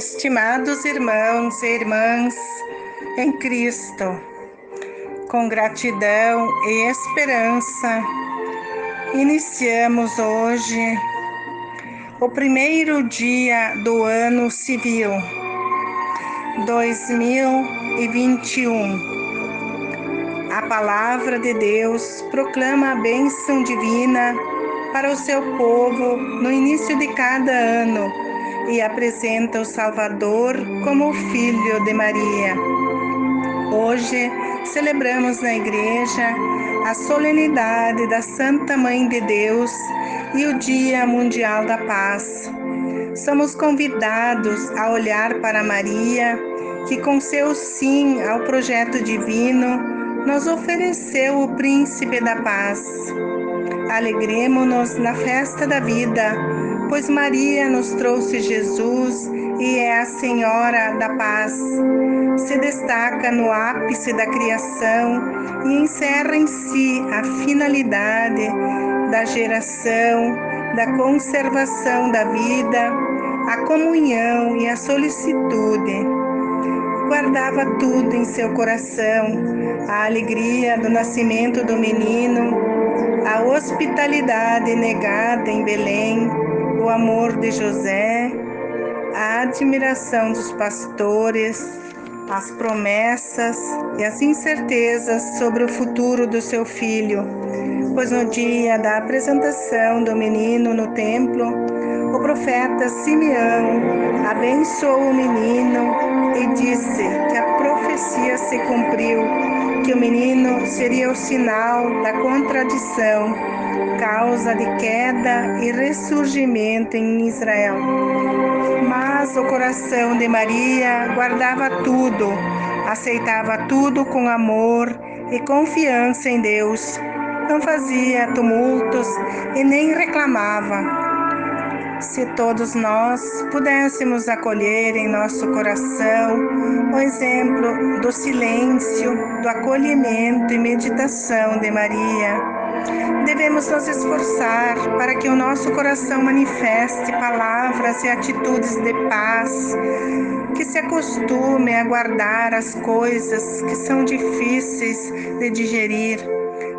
Estimados irmãos e irmãs em Cristo, com gratidão e esperança, iniciamos hoje o primeiro dia do ano civil 2021. A palavra de Deus proclama a bênção divina para o seu povo no início de cada ano e apresenta o Salvador como o Filho de Maria. Hoje celebramos na Igreja a solenidade da Santa Mãe de Deus e o Dia Mundial da Paz. Somos convidados a olhar para Maria, que com seu sim ao projeto divino nos ofereceu o Príncipe da Paz. Alegremos-nos na festa da vida, pois Maria nos trouxe Jesus e é a Senhora da Paz. Se destaca no ápice da criação e encerra em si a finalidade da geração, da conservação da vida, a comunhão e a solicitude. Guardava tudo em seu coração, a alegria do nascimento do menino, a hospitalidade negada em Belém, o amor de José, a admiração dos pastores, as promessas e as incertezas sobre o futuro do seu filho, pois no dia da apresentação do menino no templo, o profeta Simeão abençoou o menino e disse que a profecia se cumpriu que o menino seria o sinal da contradição, causa de queda e ressurgimento em Israel. Mas o coração de Maria guardava tudo, aceitava tudo com amor e confiança em Deus. Não fazia tumultos e nem reclamava se todos nós pudéssemos acolher em nosso coração o exemplo do silêncio, do acolhimento e meditação de Maria. Devemos nos esforçar para que o nosso coração manifeste palavras e atitudes de paz, que se acostume a guardar as coisas que são difíceis de digerir.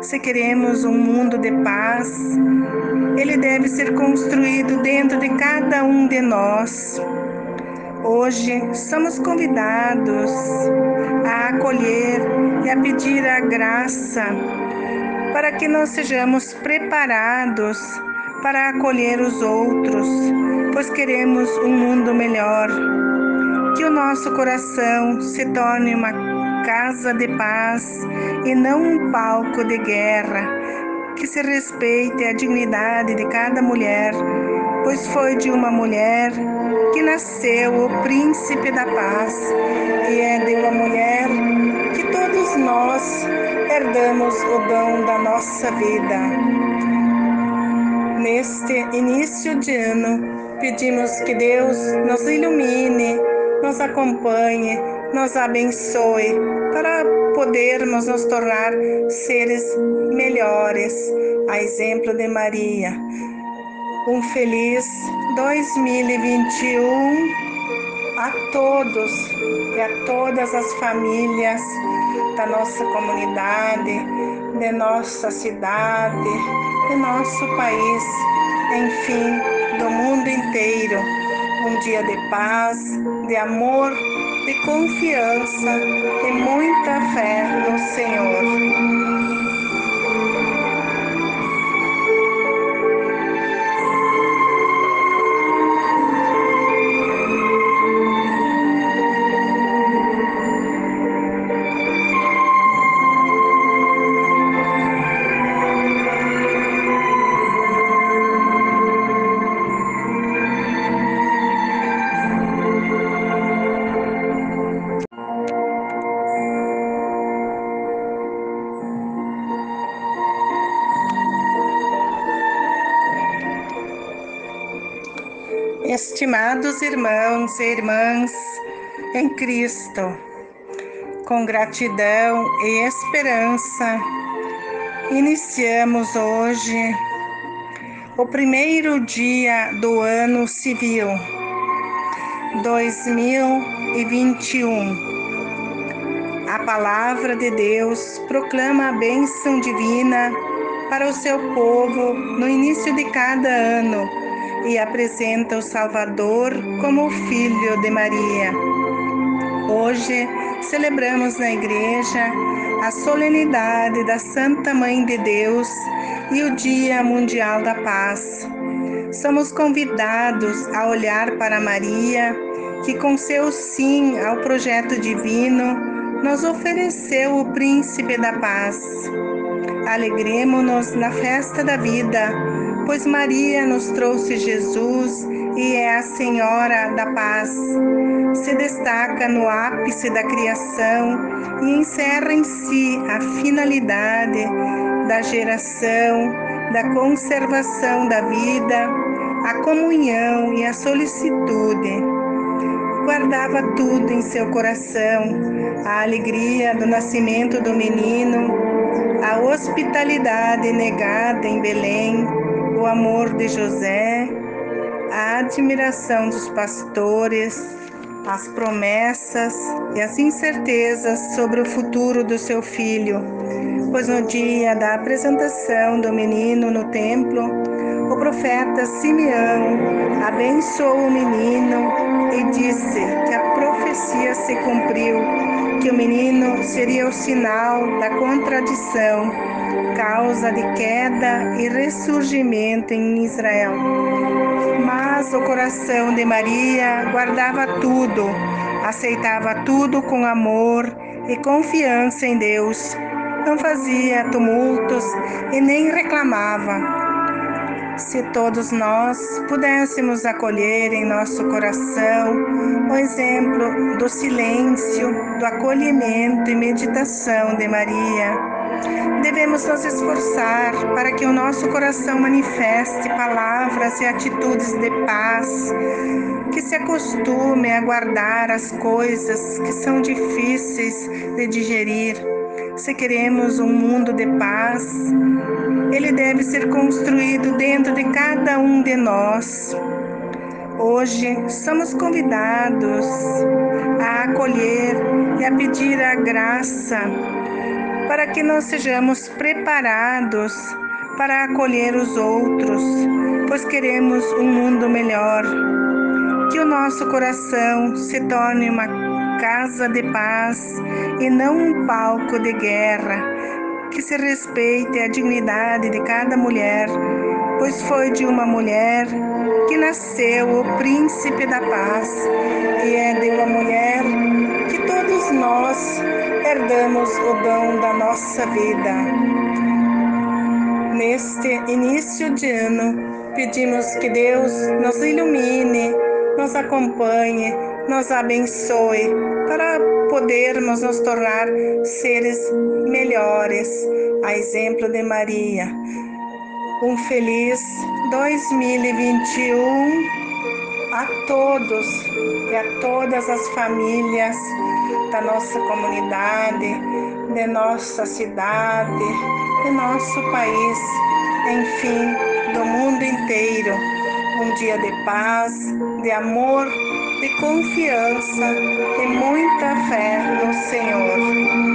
Se queremos um mundo de paz, ele deve ser construído dentro de cada um de nós. Hoje somos convidados a acolher e a pedir a graça para que nós sejamos preparados para acolher os outros, pois queremos um mundo melhor. Que o nosso coração se torne uma casa de paz e não um palco de guerra que se respeite a dignidade de cada mulher, pois foi de uma mulher que nasceu o príncipe da paz, e é de uma mulher que todos nós herdamos o dom da nossa vida. Neste início de ano, pedimos que Deus nos ilumine, nos acompanhe, nos abençoe para podermos nos tornar seres melhores, a exemplo de Maria. Um feliz 2021 a todos e a todas as famílias da nossa comunidade, de nossa cidade, de nosso país, enfim, do mundo inteiro. Um dia de paz, de amor de confiança e muita fé no Senhor. Estimados irmãos e irmãs em Cristo, com gratidão e esperança, iniciamos hoje o primeiro dia do ano civil 2021. A palavra de Deus proclama a bênção divina para o seu povo no início de cada ano e apresenta o Salvador como o Filho de Maria. Hoje celebramos na Igreja a solenidade da Santa Mãe de Deus e o Dia Mundial da Paz. Somos convidados a olhar para Maria, que com seu sim ao projeto divino nos ofereceu o Príncipe da Paz. Alegremos-nos na festa da vida, pois Maria nos trouxe Jesus e é a Senhora da Paz. Se destaca no ápice da criação e encerra em si a finalidade da geração, da conservação da vida, a comunhão e a solicitude guardava tudo em seu coração: a alegria do nascimento do menino, a hospitalidade negada em Belém, o amor de José, a admiração dos pastores, as promessas e as incertezas sobre o futuro do seu filho. Pois no dia da apresentação do menino no templo, o profeta Simeão abençoou o menino e disse que a profecia se cumpriu, que o menino seria o sinal da contradição, causa de queda e ressurgimento em Israel. Mas o coração de Maria guardava tudo, aceitava tudo com amor e confiança em Deus. Não fazia tumultos e nem reclamava se todos nós pudéssemos acolher em nosso coração o exemplo do silêncio, do acolhimento e meditação de Maria, devemos nos esforçar para que o nosso coração manifeste palavras e atitudes de paz, que se acostume a guardar as coisas que são difíceis de digerir. Se queremos um mundo de paz, ele deve ser construído dentro de cada um de nós. Hoje somos convidados a acolher e a pedir a graça para que nós sejamos preparados para acolher os outros, pois queremos um mundo melhor. Que o nosso coração se torne uma casa de paz e não um palco de guerra que se respeite a dignidade de cada mulher, pois foi de uma mulher que nasceu o príncipe da paz, e é de uma mulher que todos nós herdamos o dom da nossa vida. Neste início de ano, pedimos que Deus nos ilumine, nos acompanhe, nos abençoe para podermos nos tornar seres melhores, a exemplo de Maria. Um feliz 2021 a todos e a todas as famílias da nossa comunidade, de nossa cidade, de nosso país, enfim, do mundo inteiro. Um dia de paz, de amor, de confiança e muita fé no Senhor.